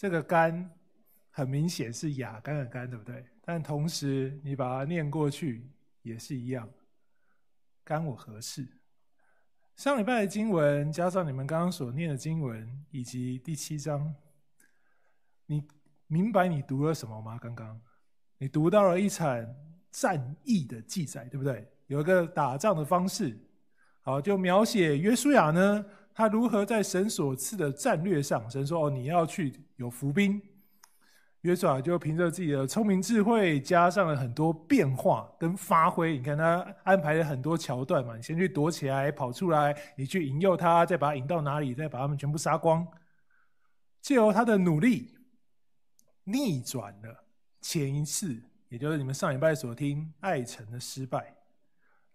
这个干很明显是雅干的干，对不对？但同时你把它念过去也是一样，干我何事？上礼拜的经文加上你们刚刚所念的经文，以及第七章，你明白你读了什么吗？刚刚你读到了一场战役的记载，对不对？有一个打仗的方式，好，就描写约书亚呢，他如何在神所赐的战略上，神说：“哦，你要去有伏兵。”约书亚就凭着自己的聪明智慧，加上了很多变化跟发挥。你看他安排了很多桥段嘛，你先去躲起来，跑出来，你去引诱他，再把他引到哪里，再把他们全部杀光。借由他的努力，逆转了前一次，也就是你们上礼拜所听爱城的失败，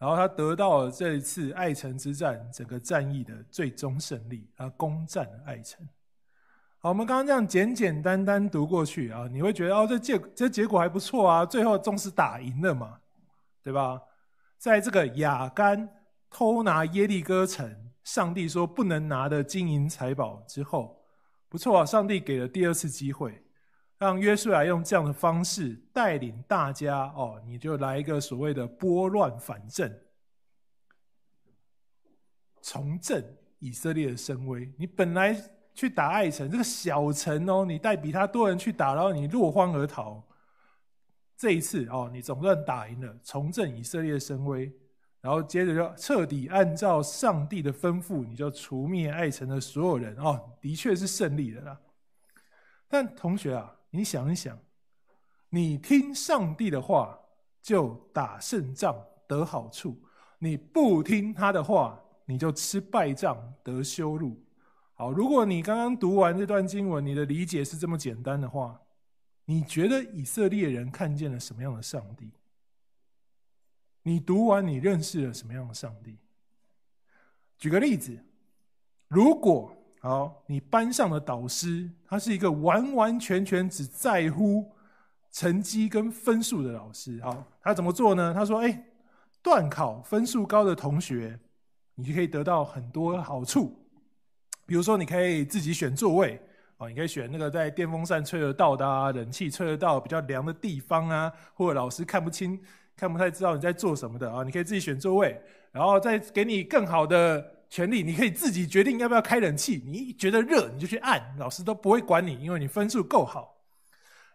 然后他得到了这一次爱城之战整个战役的最终胜利，他攻占了爱城。好，我们刚刚这样简简单单读过去啊，你会觉得哦，这结这结果还不错啊，最后终是打赢了嘛，对吧？在这个亚干偷拿耶利哥城，上帝说不能拿的金银财宝之后，不错啊，上帝给了第二次机会，让约书亚用这样的方式带领大家哦，你就来一个所谓的拨乱反正，重振以色列的声威。你本来。去打艾城这个小城哦，你带比他多人去打，然后你落荒而逃。这一次哦，你总算打赢了，重振以色列的声威，然后接着就彻底按照上帝的吩咐，你就除灭艾城的所有人哦，的确是胜利了啦。但同学啊，你想一想，你听上帝的话就打胜仗得好处，你不听他的话，你就吃败仗得羞辱。好，如果你刚刚读完这段经文，你的理解是这么简单的话，你觉得以色列人看见了什么样的上帝？你读完，你认识了什么样的上帝？举个例子，如果好，你班上的导师他是一个完完全全只在乎成绩跟分数的老师，好，他怎么做呢？他说：“哎，段考分数高的同学，你就可以得到很多好处。”比如说，你可以自己选座位，哦，你可以选那个在电风扇吹得到的啊，冷气吹得到比较凉的地方啊，或者老师看不清、看不太知道你在做什么的啊，你可以自己选座位，然后再给你更好的权利，你可以自己决定要不要开冷气，你觉得热你就去按，老师都不会管你，因为你分数够好。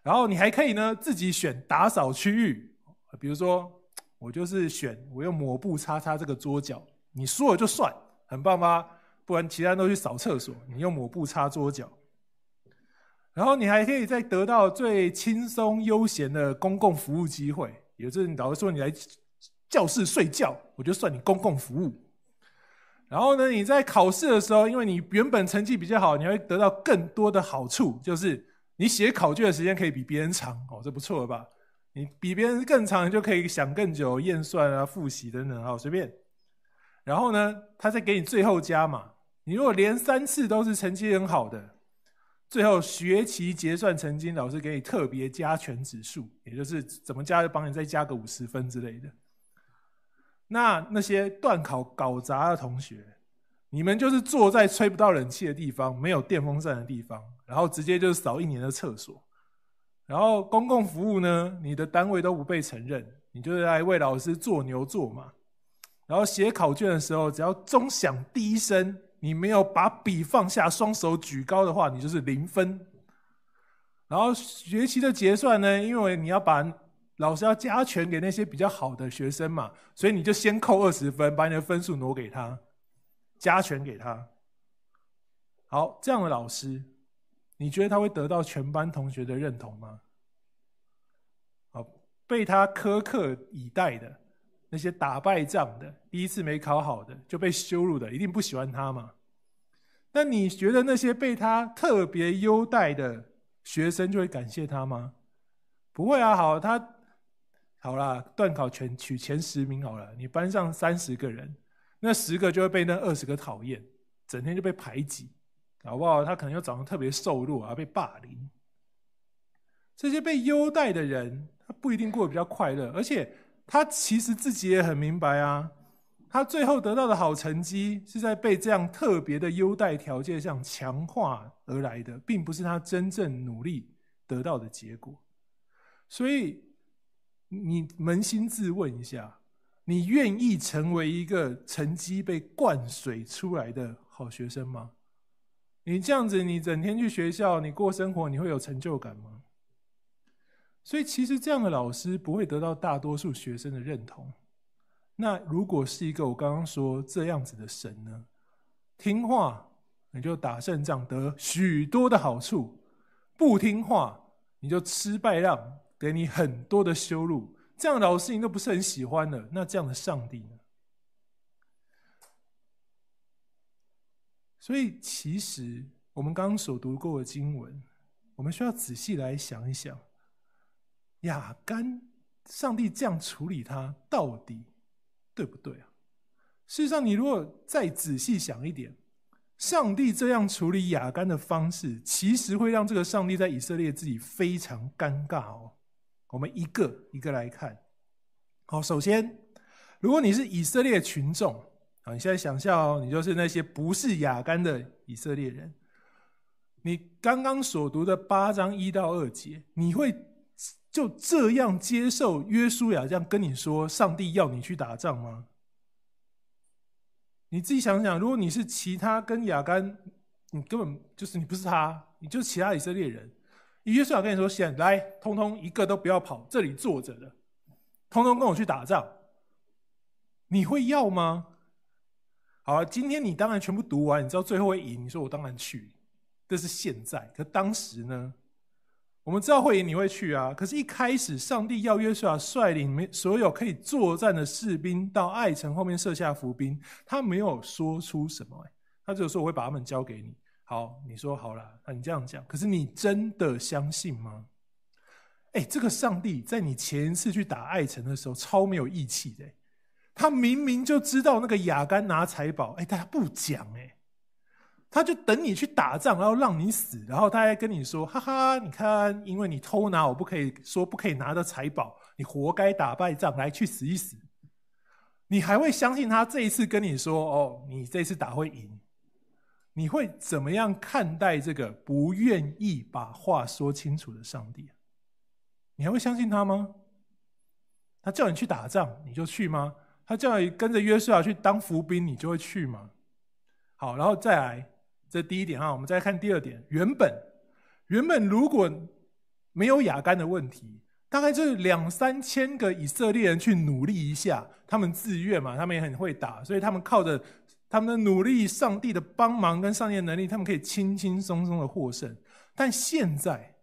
然后你还可以呢自己选打扫区域，比如说我就是选我用抹布擦擦这个桌角，你说了就算，很棒吧？不然，其他人都去扫厕所，你用抹布擦桌角，然后你还可以再得到最轻松悠闲的公共服务机会。也就是老师说你来教室睡觉，我就算你公共服务。然后呢，你在考试的时候，因为你原本成绩比较好，你会得到更多的好处，就是你写考卷的时间可以比别人长哦，这不错了吧？你比别人更长，你就可以想更久，验算啊、复习等等，好随便。然后呢，他再给你最后加码。你如果连三次都是成绩很好的，最后学期结算成绩，老师给你特别加权指数，也就是怎么加就帮你再加个五十分之类的。那那些段考搞砸的同学，你们就是坐在吹不到冷气的地方，没有电风扇的地方，然后直接就是扫一年的厕所，然后公共服务呢，你的单位都不被承认，你就是来为老师做牛做马，然后写考卷的时候，只要钟响第一声。你没有把笔放下，双手举高的话，你就是零分。然后学期的结算呢，因为你要把老师要加权给那些比较好的学生嘛，所以你就先扣二十分，把你的分数挪给他，加权给他。好，这样的老师，你觉得他会得到全班同学的认同吗？好，被他苛刻以待的。那些打败仗的，第一次没考好的，就被羞辱的，一定不喜欢他嘛？那你觉得那些被他特别优待的学生就会感谢他吗？不会啊，好，他好啦，段考全取前十名好了，你班上三十个人，那十个就会被那二十个讨厌，整天就被排挤，好不好？他可能又长得特别瘦弱啊，被霸凌。这些被优待的人，他不一定过得比较快乐，而且。他其实自己也很明白啊，他最后得到的好成绩是在被这样特别的优待条件下强化而来的，并不是他真正努力得到的结果。所以，你扪心自问一下：你愿意成为一个成绩被灌水出来的好学生吗？你这样子，你整天去学校，你过生活，你会有成就感吗？所以，其实这样的老师不会得到大多数学生的认同。那如果是一个我刚刚说这样子的神呢？听话你就打胜仗得许多的好处，不听话你就吃败仗，给你很多的羞辱。这样的老师你都不是很喜欢的，那这样的上帝呢？所以其实我们刚刚所读过的经文，我们需要仔细来想一想，亚干上帝这样处理他到底？对不对啊？事实上，你如果再仔细想一点，上帝这样处理亚干的方式，其实会让这个上帝在以色列自己非常尴尬哦。我们一个一个来看。好，首先，如果你是以色列群众啊，你现在想象哦，你就是那些不是雅干的以色列人，你刚刚所读的八章一到二节，你会？就这样接受约书亚这样跟你说，上帝要你去打仗吗？你自己想想，如果你是其他跟雅干，你根本就是你不是他，你就是其他以色列人。约书亚跟你说：“现在来，通通一个都不要跑，这里坐着的，通通跟我去打仗。”你会要吗？好，今天你当然全部读完，你知道最后会赢，你说我当然去。这是现在，可当时呢？我们知道会赢，你会去啊？可是，一开始上帝要约书亚率领所有可以作战的士兵到爱城后面设下伏兵，他没有说出什么，他只有说我会把他们交给你。好，你说好了，那你这样讲，可是你真的相信吗？哎，这个上帝在你前一次去打爱城的时候超没有义气的，他明明就知道那个亚干拿财宝，哎，他不讲，哎。他就等你去打仗，然后让你死，然后他还跟你说：“哈哈，你看，因为你偷拿，我不可以说不可以拿的财宝，你活该打败仗，来去死一死。”你还会相信他这一次跟你说：“哦，你这次打会赢？”你会怎么样看待这个不愿意把话说清楚的上帝？你还会相信他吗？他叫你去打仗，你就去吗？他叫你跟着约书亚去当伏兵，你就会去吗？好，然后再来。这第一点哈，我们再看第二点。原本，原本如果没有亚干的问题，大概就是两三千个以色列人去努力一下，他们自愿嘛，他们也很会打，所以他们靠着他们的努力、上帝的帮忙跟上帝的能力，他们可以轻轻松松的获胜。但现在，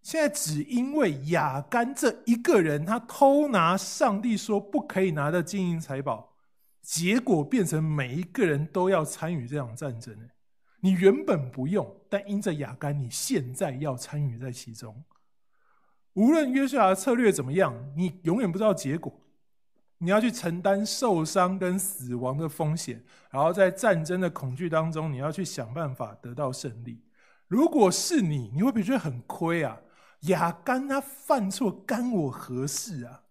现在只因为亚干这一个人，他偷拿上帝说不可以拿的金银财宝，结果变成每一个人都要参与这场战争。你原本不用，但因着亚干，你现在要参与在其中。无论约瑟亚的策略怎么样，你永远不知道结果。你要去承担受伤跟死亡的风险，然后在战争的恐惧当中，你要去想办法得到胜利。如果是你，你会不会觉得很亏啊？亚干他犯错，干我何事啊？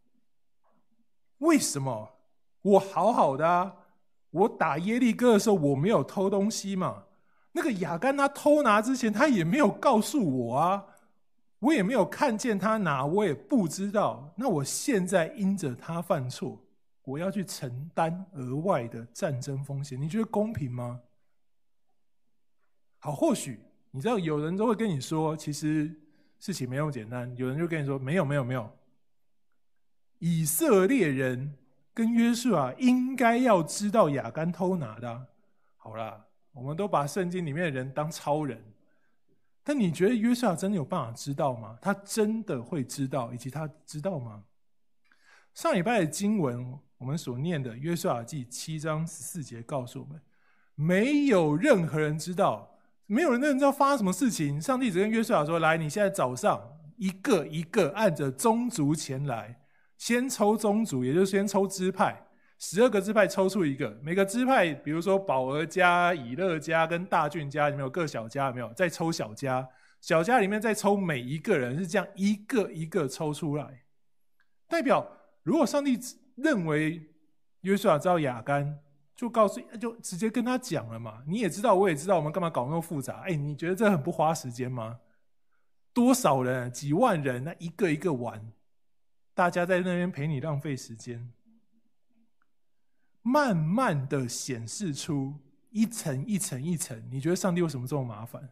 为什么？我好好的啊，我打耶利哥的时候，我没有偷东西嘛。那个亚干他偷拿之前，他也没有告诉我啊，我也没有看见他拿，我也不知道。那我现在因着他犯错，我要去承担额外的战争风险，你觉得公平吗？好，或许你知道有人都会跟你说，其实事情没有简单。有人就跟你说，没有，没有，没有。以色列人跟约书亚应该要知道亚干偷拿的。好啦。我们都把圣经里面的人当超人，但你觉得约书亚真的有办法知道吗？他真的会知道，以及他知道吗？上礼拜的经文，我们所念的约书亚记七章十四节告诉我们，没有任何人知道，没有人知道发生什么事情。上帝只跟约书亚说：“来，你现在早上一个一个按着宗族前来，先抽宗族，也就是先抽支派。”十二个支派抽出一个，每个支派，比如说宝儿家、以勒家跟大俊家，里面有各小家，有没有？再抽小家，小家里面再抽每一个人，是这样一个一个抽出来。代表，如果上帝认为约书亚知道雅干，就告诉，就直接跟他讲了嘛。你也知道，我也知道，我们干嘛搞那么复杂？哎，你觉得这很不花时间吗？多少人，几万人，那一个一个玩，大家在那边陪你浪费时间，慢慢的显示出一层一层一层。你觉得上帝为什么这么麻烦？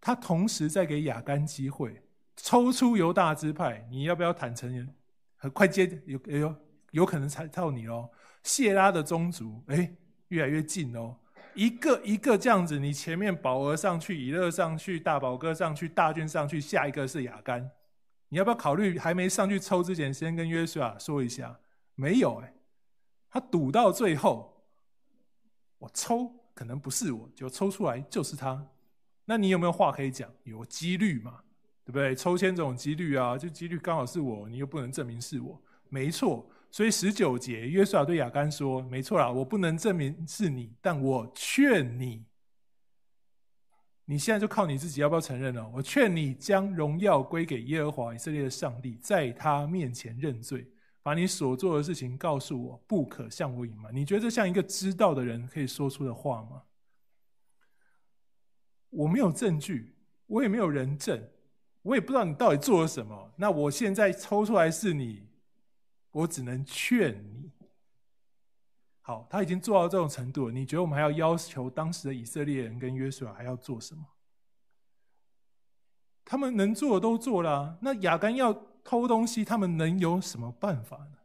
他同时在给亚干机会，抽出犹大支派，你要不要坦诚？很快接有有有可能踩到你哦。谢拉的宗族，哎，越来越近哦。一个一个这样子，你前面保俄上去，以勒上去，大宝哥上去，大军上去，下一个是亚干，你要不要考虑还没上去抽之前，先跟约书亚说一下？没有哎，他赌到最后，我抽可能不是我，就抽出来就是他。那你有没有话可以讲？有几率嘛，对不对？抽签这种几率啊，就几率刚好是我，你又不能证明是我，没错。所以十九节，约瑟亚对亚干说：“没错啦，我不能证明是你，但我劝你，你现在就靠你自己，要不要承认了？我劝你将荣耀归给耶和华以色列的上帝，在他面前认罪，把你所做的事情告诉我，不可向我隐瞒。你觉得这像一个知道的人可以说出的话吗？我没有证据，我也没有人证，我也不知道你到底做了什么。那我现在抽出来是你。”我只能劝你。好，他已经做到这种程度了，你觉得我们还要要求当时的以色列人跟约书亚还要做什么？他们能做的都做了，那亚干要偷东西，他们能有什么办法呢？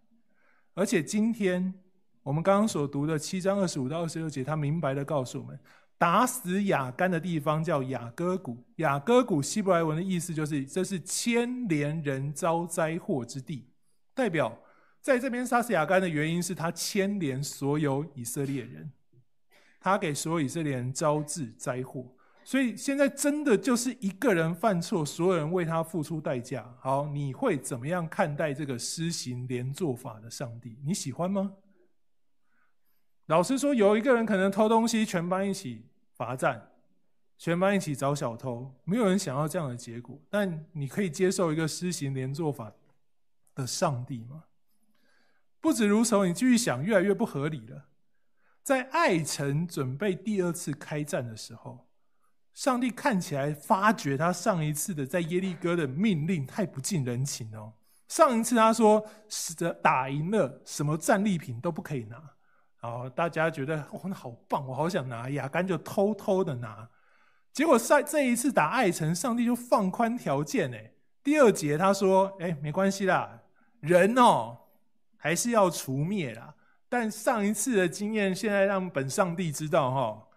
而且今天我们刚刚所读的七章二十五到二十六节，他明白的告诉我们，打死雅干的地方叫雅戈谷。雅戈谷希伯来文的意思就是，这是牵连人遭灾祸之地，代表。在这边杀死雅干的原因是他牵连所有以色列人，他给所有以色列人招致灾祸，所以现在真的就是一个人犯错，所有人为他付出代价。好，你会怎么样看待这个施行连坐法的上帝？你喜欢吗？老实说，有一个人可能偷东西，全班一起罚站，全班一起找小偷，没有人想要这样的结果。但你可以接受一个施行连坐法的上帝吗？不止如此，你继续想，越来越不合理了。在爱城准备第二次开战的时候，上帝看起来发觉他上一次的在耶利哥的命令太不近人情哦。上一次他说，死的打赢了，什么战利品都不可以拿。然大家觉得哇，那好棒，我好想拿。亚干就偷偷的拿，结果在这一次打爱城，上帝就放宽条件哎。第二节他说，哎，没关系啦，人哦。还是要除灭啦，但上一次的经验，现在让本上帝知道哈，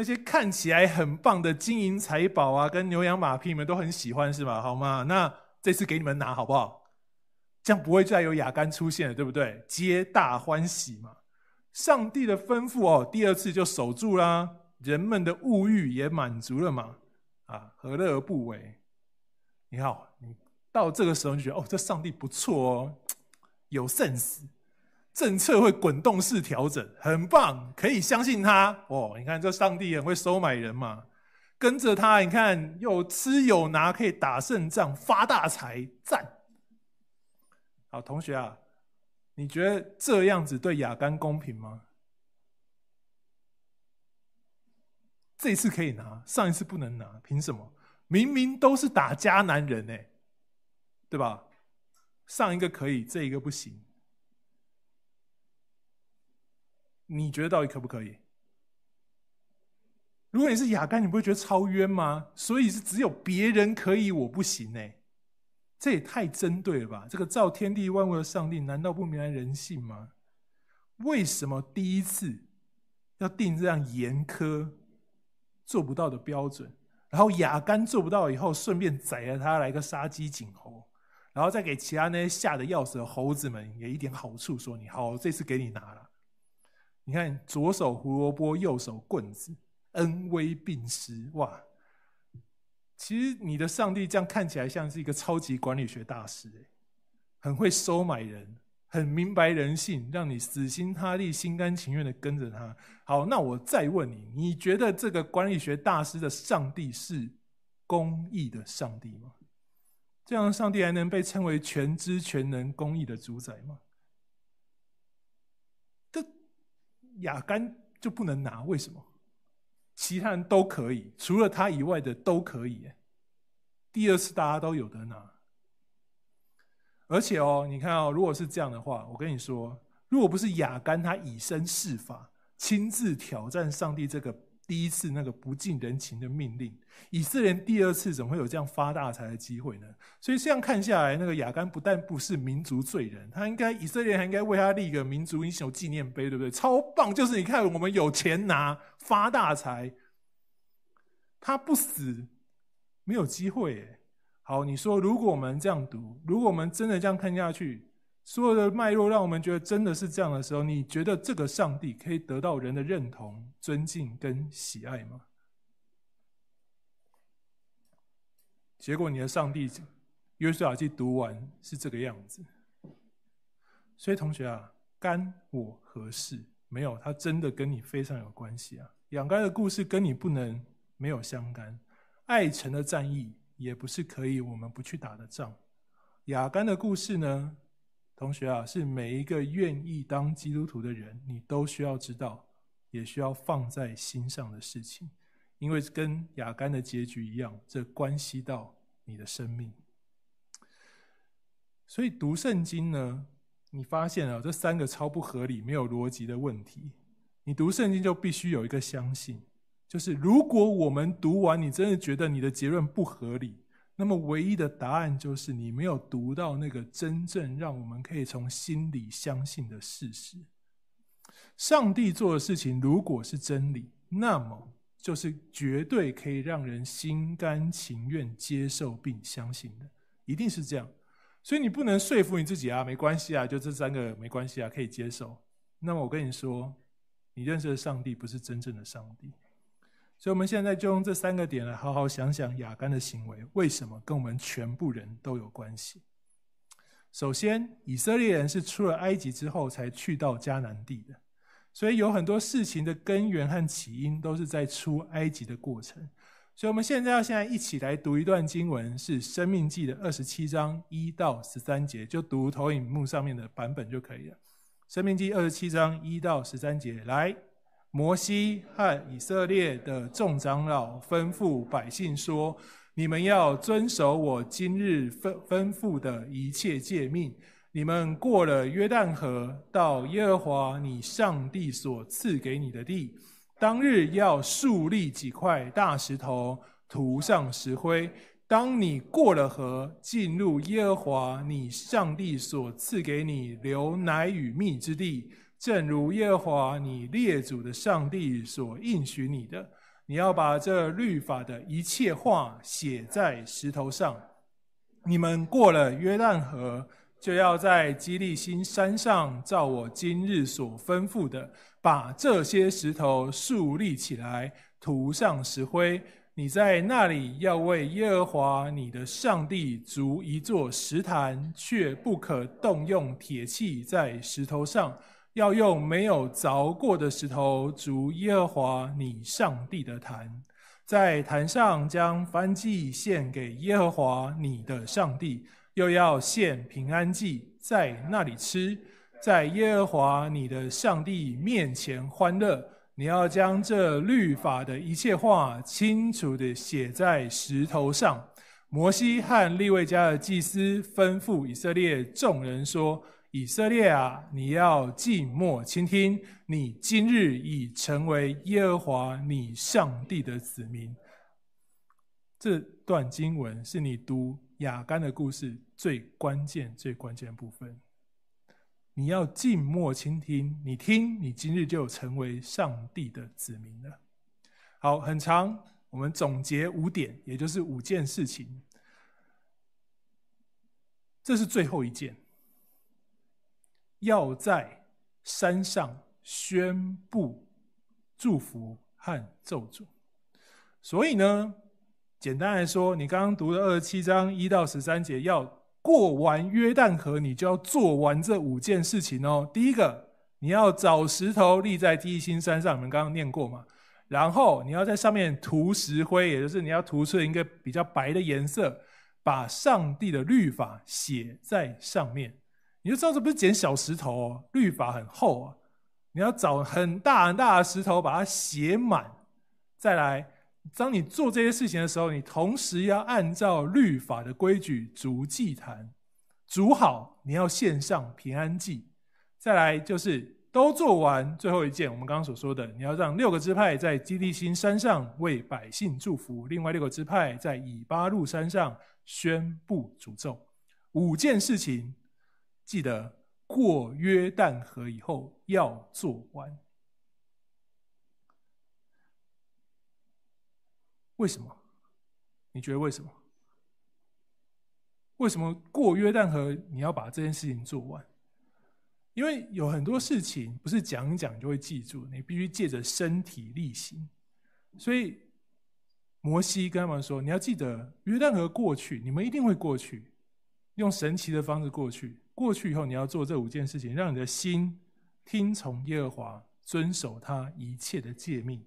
那些看起来很棒的金银财宝啊，跟牛羊马匹，你们都很喜欢是吧？好吗？那这次给你们拿好不好？这样不会再有雅干出现了，对不对？皆大欢喜嘛。上帝的吩咐哦，第二次就守住啦，人们的物欲也满足了嘛，啊，何乐而不为？你好，你到这个时候就觉得哦，这上帝不错哦。有 sense，政策会滚动式调整，很棒，可以相信他哦。你看这上帝很会收买人嘛，跟着他，你看有吃有拿，可以打胜仗，发大财，赞。好，同学啊，你觉得这样子对亚干公平吗？这次可以拿，上一次不能拿，凭什么？明明都是打迦南人呢，对吧？上一个可以，这一个不行。你觉得到底可不可以？如果你是亚干，你不会觉得超冤吗？所以是只有别人可以，我不行呢？这也太针对了吧！这个造天地万物的上帝，难道不明白人性吗？为什么第一次要定这样严苛、做不到的标准？然后亚干做不到以后，顺便宰了他，来个杀鸡儆猴。然后再给其他那些吓得要死的猴子们也一点好处，说你好，这次给你拿了。你看左手胡萝卜，右手棍子，恩威并施，哇！其实你的上帝这样看起来像是一个超级管理学大师，很会收买人，很明白人性，让你死心塌地、心甘情愿的跟着他。好，那我再问你，你觉得这个管理学大师的上帝是公义的上帝吗？这样，上帝还能被称为全知全能、公义的主宰吗？亚干就不能拿？为什么？其他人都可以，除了他以外的都可以。第二次大家都有得拿。而且哦，你看哦，如果是这样的话，我跟你说，如果不是亚干他以身试法，亲自挑战上帝这个。第一次那个不近人情的命令，以色列第二次怎么会有这样发大财的机会呢？所以这样看下来，那个亚干不但不是民族罪人，他应该以色列还应该为他立一个民族英雄纪念碑，对不对？超棒！就是你看，我们有钱拿，发大财，他不死没有机会。好，你说如果我们这样读，如果我们真的这样看下去。所有的脉络让我们觉得真的是这样的时候，你觉得这个上帝可以得到人的认同、尊敬跟喜爱吗？结果你的上帝约书亚记读完是这个样子，所以同学啊，干我何事？没有，他真的跟你非常有关系啊。亚干的故事跟你不能没有相干，爱城的战役也不是可以我们不去打的仗。亚干的故事呢？同学啊，是每一个愿意当基督徒的人，你都需要知道，也需要放在心上的事情，因为跟亚干的结局一样，这关系到你的生命。所以读圣经呢，你发现啊，这三个超不合理、没有逻辑的问题，你读圣经就必须有一个相信，就是如果我们读完，你真的觉得你的结论不合理。那么唯一的答案就是你没有读到那个真正让我们可以从心里相信的事实。上帝做的事情如果是真理，那么就是绝对可以让人心甘情愿接受并相信的，一定是这样。所以你不能说服你自己啊，没关系啊，就这三个没关系啊，可以接受。那么我跟你说，你认识的上帝不是真正的上帝。所以，我们现在就用这三个点来好好想想亚干的行为为什么跟我们全部人都有关系。首先，以色列人是出了埃及之后才去到迦南地的，所以有很多事情的根源和起因都是在出埃及的过程。所以，我们现在要现在一起来读一段经文，是《生命记》的二十七章一到十三节，就读投影幕上面的版本就可以了。《生命记》二十七章一到十三节，来。摩西和以色列的众长老吩咐百姓说：“你们要遵守我今日吩吩咐的一切诫命。你们过了约旦河，到耶和华你上帝所赐给你的地，当日要竖立几块大石头，涂上石灰。当你过了河，进入耶和华你上帝所赐给你流奶与蜜之地。”正如耶和华你列祖的上帝所应许你的，你要把这律法的一切话写在石头上。你们过了约旦河，就要在基利新山上，照我今日所吩咐的，把这些石头竖立起来，涂上石灰。你在那里要为耶和华你的上帝筑一座石坛，却不可动用铁器在石头上。要用没有凿过的石头筑耶和华你上帝的坛，在坛上将燔祭献给耶和华你的上帝，又要献平安祭，在那里吃，在耶和华你的上帝面前欢乐。你要将这律法的一切话清楚地写在石头上。摩西和利未家的祭司吩咐以色列众人说。以色列啊，你要静默倾听。你今日已成为耶和华你上帝的子民。这段经文是你读雅干的故事最关键、最关键部分。你要静默倾听，你听，你今日就成为上帝的子民了。好，很长，我们总结五点，也就是五件事情。这是最后一件。要在山上宣布祝福和咒诅，所以呢，简单来说，你刚刚读的二十七章一到十三节，要过完约旦河，你就要做完这五件事情哦。第一个，你要找石头立在基利心山上，你们刚刚念过嘛？然后你要在上面涂石灰，也就是你要涂出一个比较白的颜色，把上帝的律法写在上面。你就知道这不是捡小石头哦，律法很厚啊，你要找很大很大的石头把它写满，再来。当你做这些事情的时候，你同时要按照律法的规矩逐祭坛，煮好，你要献上平安祭。再来就是都做完，最后一件，我们刚刚所说的，你要让六个支派在基利新山上为百姓祝福，另外六个支派在以巴路山上宣布诅咒。五件事情，记得过约旦河以后要做完。为什么？你觉得为什么？为什么过约旦河你要把这件事情做完？因为有很多事情不是讲一讲就会记住，你必须借着身体力行。所以摩西跟他们说：“你要记得约旦河过去，你们一定会过去，用神奇的方式过去。过去以后，你要做这五件事情，让你的心听从耶和华，遵守他一切的诫命。”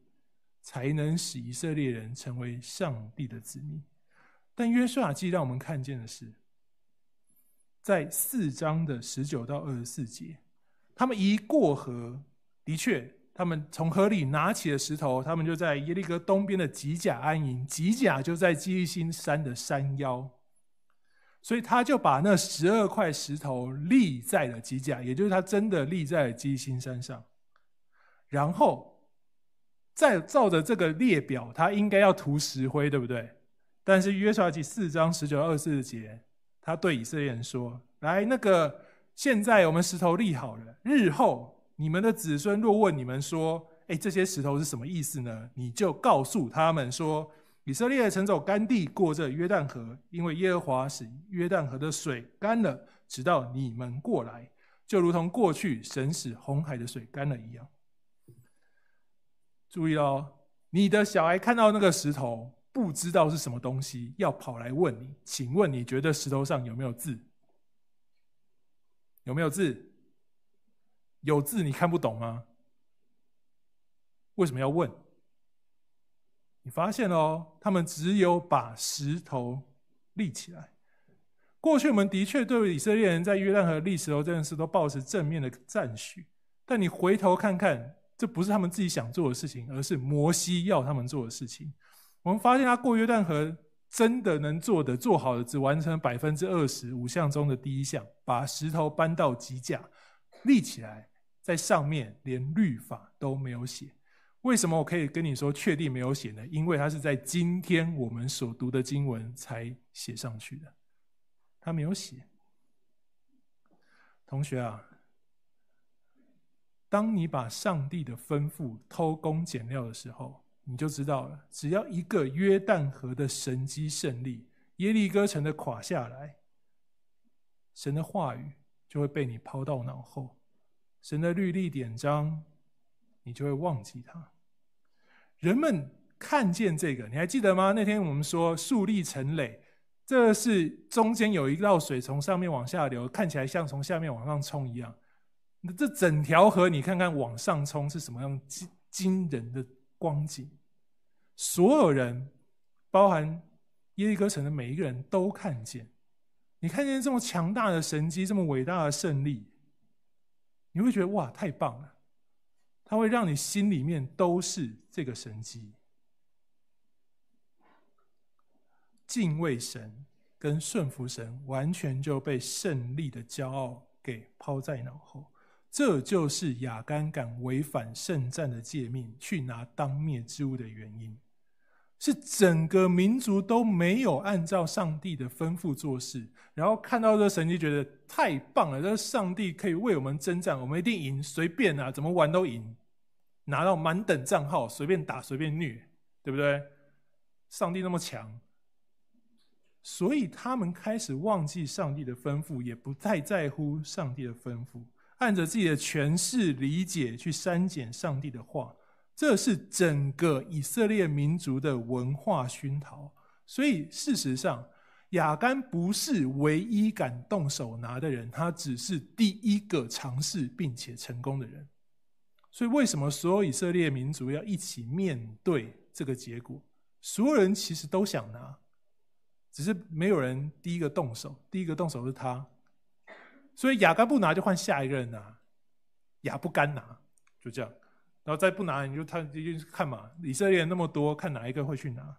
才能使以色列人成为上帝的子民。但约书亚记让我们看见的是，在四章的十九到二十四节，他们一过河，的确，他们从河里拿起了石头，他们就在耶利哥东边的吉甲安营。吉甲就在基利心山的山腰，所以他就把那十二块石头立在了吉甲，也就是他真的立在了基利心山上，然后。再照着这个列表，他应该要涂石灰，对不对？但是约书亚记四章十九二十四节，他对以色列人说：“来，那个现在我们石头立好了，日后你们的子孙若问你们说，哎，这些石头是什么意思呢？你就告诉他们说，以色列曾走干地过这约旦河，因为耶和华使约旦河的水干了，直到你们过来，就如同过去神使红海的水干了一样。”注意哦，你的小孩看到那个石头，不知道是什么东西，要跑来问你。请问你觉得石头上有没有字？有没有字？有字你看不懂吗？为什么要问？你发现哦，他们只有把石头立起来。过去我们的确对以色列人在约旦河立石头这件事都抱持正面的赞许，但你回头看看。这不是他们自己想做的事情，而是摩西要他们做的事情。我们发现他过约旦河真的能做的、做好的，只完成百分之二十五项中的第一项，把石头搬到吉甲立起来，在上面连律法都没有写。为什么我可以跟你说确定没有写呢？因为他是在今天我们所读的经文才写上去的，他没有写。同学啊。当你把上帝的吩咐偷工减料的时候，你就知道了。只要一个约旦河的神迹胜利，耶利哥城的垮下来，神的话语就会被你抛到脑后，神的律例典章，你就会忘记它。人们看见这个，你还记得吗？那天我们说树立成垒，这是中间有一道水从上面往下流，看起来像从下面往上冲一样。那这整条河，你看看往上冲是什么样惊惊人的光景？所有人，包含耶利哥城的每一个人都看见。你看见这么强大的神迹，这么伟大的胜利，你会觉得哇，太棒了！它会让你心里面都是这个神迹。敬畏神跟顺服神，完全就被胜利的骄傲给抛在脑后。这就是亚干敢违反圣战的诫命，去拿当灭之物的原因，是整个民族都没有按照上帝的吩咐做事，然后看到这神迹，觉得太棒了，这上帝可以为我们征战，我们一定赢，随便啊，怎么玩都赢，拿到满等账号，随便打随便虐，对不对？上帝那么强，所以他们开始忘记上帝的吩咐，也不太在乎上帝的吩咐。按着自己的诠释理解去删减上帝的话，这是整个以色列民族的文化熏陶。所以事实上，亚干不是唯一敢动手拿的人，他只是第一个尝试并且成功的人。所以为什么所有以色列民族要一起面对这个结果？所有人其实都想拿，只是没有人第一个动手。第一个动手是他。所以亚干不拿，就换下一个人拿；亚不干拿，就这样。然后再不拿，你就他就看嘛，以色列那么多，看哪一个会去拿。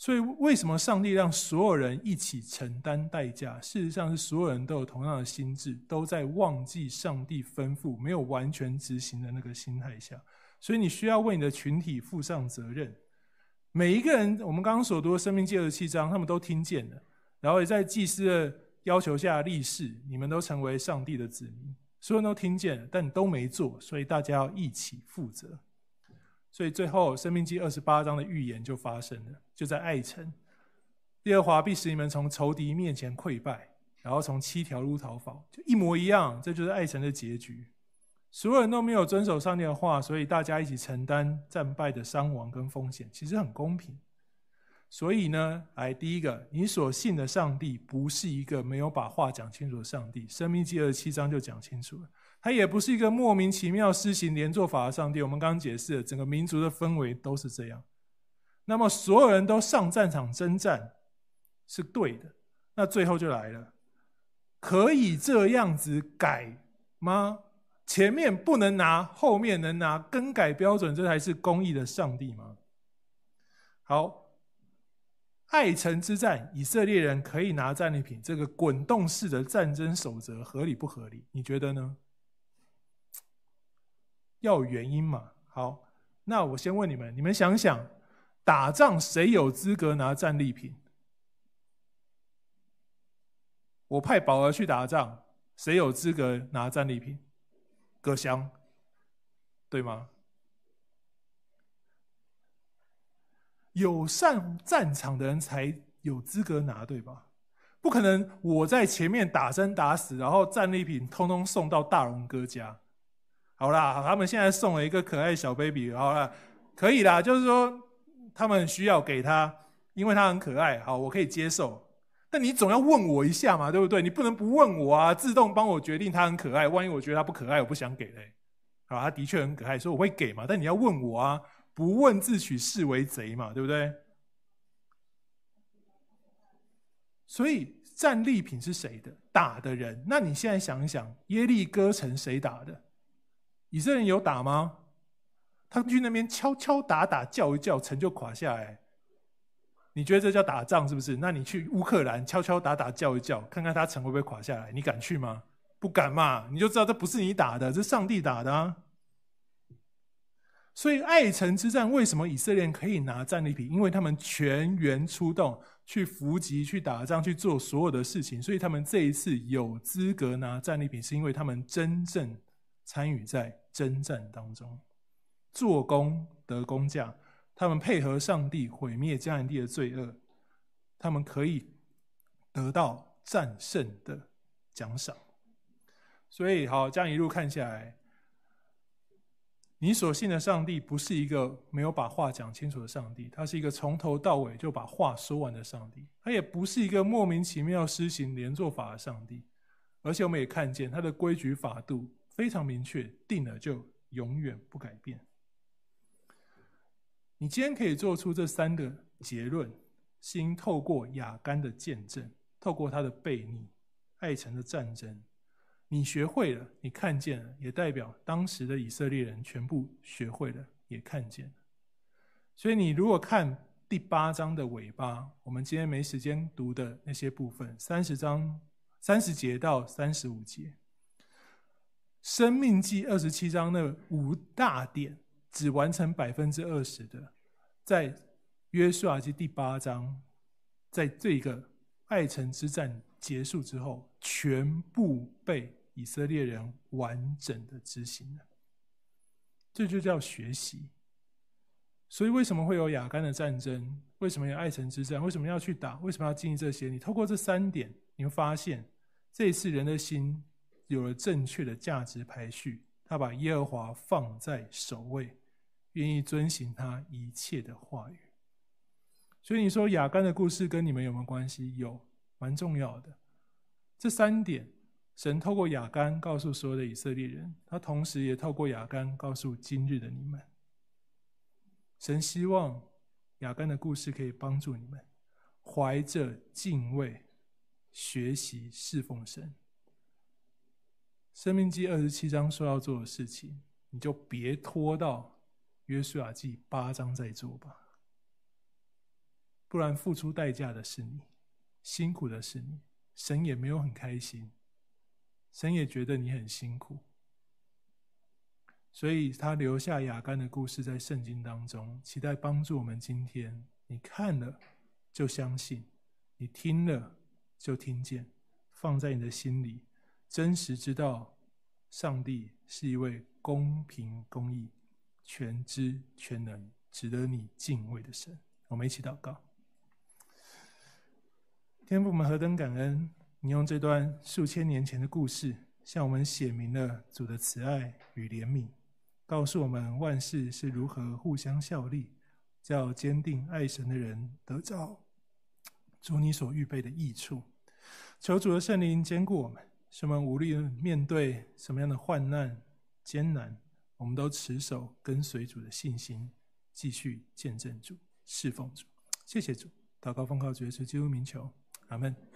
所以为什么上帝让所有人一起承担代价？事实上是所有人都有同样的心智，都在忘记上帝吩咐、没有完全执行的那个心态下。所以你需要为你的群体负上责任。每一个人，我们刚刚所读的《生命记》二十七章，他们都听见了，然后也在祭司的要求下立誓，你们都成为上帝的子民。所有人都听见了，但你都没做，所以大家要一起负责。所以最后，《生命记》二十八章的预言就发生了，就在爱城，耶和华必使你们从仇敌面前溃败，然后从七条路逃跑，就一模一样。这就是爱城的结局。所有人都没有遵守上帝的话，所以大家一起承担战败的伤亡跟风险，其实很公平。所以呢，来第一个，你所信的上帝不是一个没有把话讲清楚的上帝，《生命记》二十七章就讲清楚了。他也不是一个莫名其妙施行连坐法的上帝。我们刚刚解释了，整个民族的氛围都是这样。那么所有人都上战场征战是对的。那最后就来了，可以这样子改吗？前面不能拿，后面能拿，更改标准，这才是公义的上帝吗？好。爱城之战，以色列人可以拿战利品，这个滚动式的战争守则合理不合理？你觉得呢？要有原因嘛。好，那我先问你们，你们想想，打仗谁有资格拿战利品？我派宝儿去打仗，谁有资格拿战利品？葛祥，对吗？有上战场的人才有资格拿，对吧？不可能我在前面打生打死，然后战利品通通送到大龙哥家。好啦，他们现在送了一个可爱小 baby，好啦，可以啦，就是说他们需要给他，因为他很可爱，好，我可以接受。但你总要问我一下嘛，对不对？你不能不问我啊，自动帮我决定他很可爱。万一我觉得他不可爱，我不想给嘞。好，他的确很可爱，所以我会给嘛。但你要问我啊。不问自取视为贼嘛，对不对？所以战利品是谁的？打的人。那你现在想一想，耶利哥城谁打的？以色列人有打吗？他们去那边敲敲打打，叫一叫，城就垮下来。你觉得这叫打仗是不是？那你去乌克兰敲敲打打，叫一叫，看看他城会不会垮下来？你敢去吗？不敢嘛，你就知道这不是你打的，这是上帝打的啊。所以爱城之战为什么以色列可以拿战利品？因为他们全员出动去伏击、去打仗、去做所有的事情，所以他们这一次有资格拿战利品，是因为他们真正参与在征战当中，做工得工价，他们配合上帝毁灭迦南地的罪恶，他们可以得到战胜的奖赏。所以好，这样一路看下来。你所信的上帝不是一个没有把话讲清楚的上帝，他是一个从头到尾就把话说完的上帝。他也不是一个莫名其妙施行连坐法的上帝，而且我们也看见他的规矩法度非常明确，定了就永远不改变。你今天可以做出这三个结论，是因透过亚干的见证，透过他的悖逆，爱城的战争。你学会了，你看见了，也代表当时的以色列人全部学会了，也看见了。所以你如果看第八章的尾巴，我们今天没时间读的那些部分，三十章三十节到三十五节，生命记二十七章那五大点只完成百分之二十的，在约书亚记第八章，在这个爱城之战结束之后，全部被。以色列人完整的执行了，这就叫学习。所以为什么会有亚干的战争？为什么有爱城之战？为什么要去打？为什么要经历这些？你透过这三点，你会发现，这一次人的心有了正确的价值排序，他把耶和华放在首位，愿意遵行他一切的话语。所以你说雅干的故事跟你们有没有关系？有，蛮重要的。这三点。神透过雅干告诉所有的以色列人，他同时也透过雅干告诉今日的你们。神希望雅干的故事可以帮助你们，怀着敬畏学习侍奉神。生命记二十七章说要做的事情，你就别拖到约书亚记八章再做吧。不然付出代价的是你，辛苦的是你，神也没有很开心，神也觉得你很辛苦，所以他留下雅干的故事在圣经当中，期待帮助我们今天，你看了就相信，你听了就听见，放在你的心里，真实知道上帝是一位公平公义、全知全能、值得你敬畏的神。我们一起祷告。天父，我们何等感恩！你用这段数千年前的故事，向我们写明了主的慈爱与怜悯，告诉我们万事是如何互相效力，叫坚定爱神的人得着主你所预备的益处。求主的圣灵坚固我们，什么无力面对什么样的患难艰难，我们都持守跟随主的信心，继续见证主、侍奉主。谢谢主，祷告奉靠主耶稣基督名求。阿门。